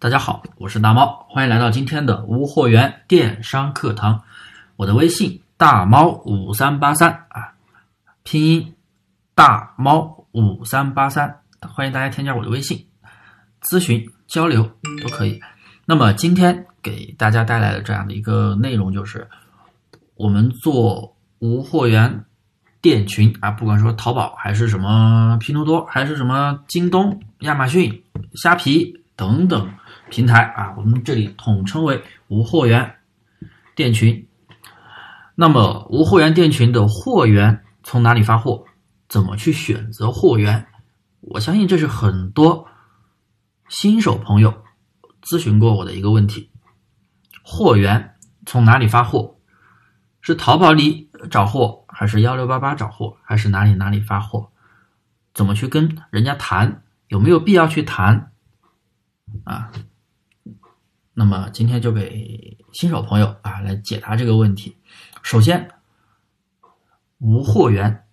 大家好，我是大猫，欢迎来到今天的无货源电商课堂。我的微信大猫五三八三啊，拼音大猫五三八三，欢迎大家添加我的微信，咨询交流都可以。那么今天给大家带来的这样的一个内容就是，我们做无货源店群啊，不管说淘宝还是什么拼多多，还是什么京东、亚马逊、虾皮等等。平台啊，我们这里统称为无货源店群。那么无货源店群的货源从哪里发货？怎么去选择货源？我相信这是很多新手朋友咨询过我的一个问题。货源从哪里发货？是淘宝里找货，还是幺六八八找货，还是哪里哪里发货？怎么去跟人家谈？有没有必要去谈？啊？那么今天就给新手朋友啊来解答这个问题。首先，无货源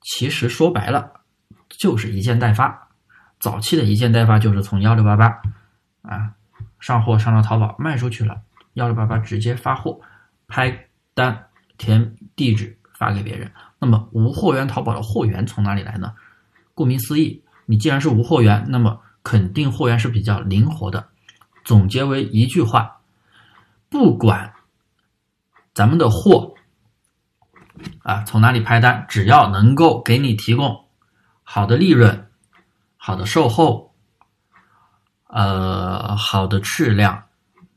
其实说白了就是一件代发。早期的一件代发就是从幺六八八啊上货上到淘宝卖出去了，幺六八八直接发货，拍单填地址发给别人。那么无货源淘宝的货源从哪里来呢？顾名思义，你既然是无货源，那么肯定货源是比较灵活的。总结为一句话：不管咱们的货啊从哪里拍单，只要能够给你提供好的利润、好的售后、呃好的质量，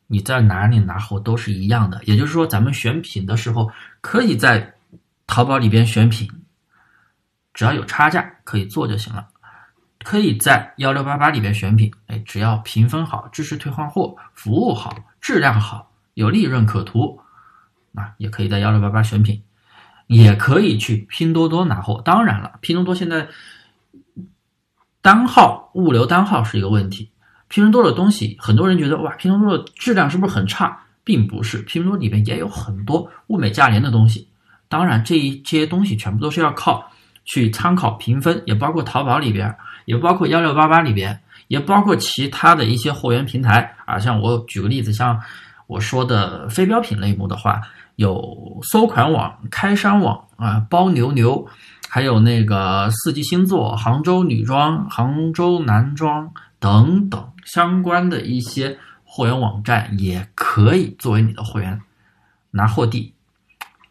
你在哪里拿货都是一样的。也就是说，咱们选品的时候，可以在淘宝里边选品，只要有差价可以做就行了。可以在幺六八八里边选品，哎，只要评分好、支持退换货、服务好、质量好、有利润可图，啊，也可以在幺六八八选品，也可以去拼多多拿货。当然了，拼多多现在单号物流单号是一个问题。拼多多的东西，很多人觉得哇，拼多多的质量是不是很差？并不是，拼多多里面也有很多物美价廉的东西。当然，这一些东西全部都是要靠去参考评分，也包括淘宝里边。也包括幺六八八里边，也包括其他的一些货源平台啊。像我举个例子，像我说的非标品类目的话，有搜款网、开山网啊、包牛牛，还有那个四季星座、杭州女装、杭州男装等等相关的一些货源网站，也可以作为你的货源拿货地。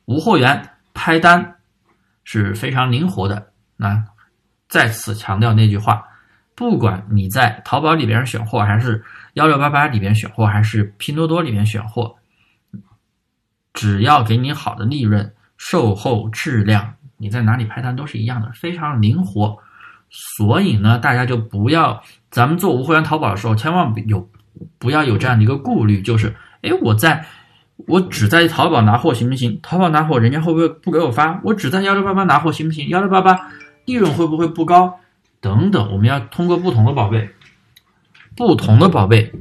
无货源拍单是非常灵活的。那。再次强调那句话，不管你在淘宝里边选货，还是幺六八八里边选货，还是拼多多里边选货，只要给你好的利润、售后质量，你在哪里拍单都是一样的，非常灵活。所以呢，大家就不要，咱们做无货源淘宝的时候，千万有不要有这样的一个顾虑，就是，哎，我在我只在淘宝拿货行不行？淘宝拿货人家会不会不给我发？我只在幺六八八拿货行不行？幺六八八。利润会不会不高？等等，我们要通过不同的宝贝，不同的宝贝，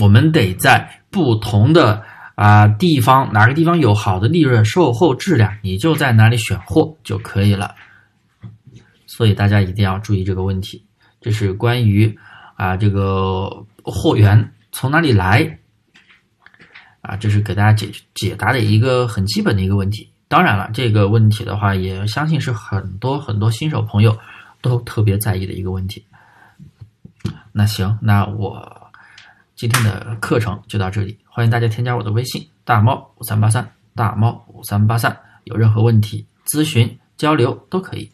我们得在不同的啊地方，哪个地方有好的利润、售后质量，你就在哪里选货就可以了。所以大家一定要注意这个问题。这是关于啊这个货源从哪里来啊，这是给大家解解答的一个很基本的一个问题。当然了，这个问题的话，也相信是很多很多新手朋友都特别在意的一个问题。那行，那我今天的课程就到这里，欢迎大家添加我的微信大猫五三八三大猫五三八三，有任何问题咨询交流都可以。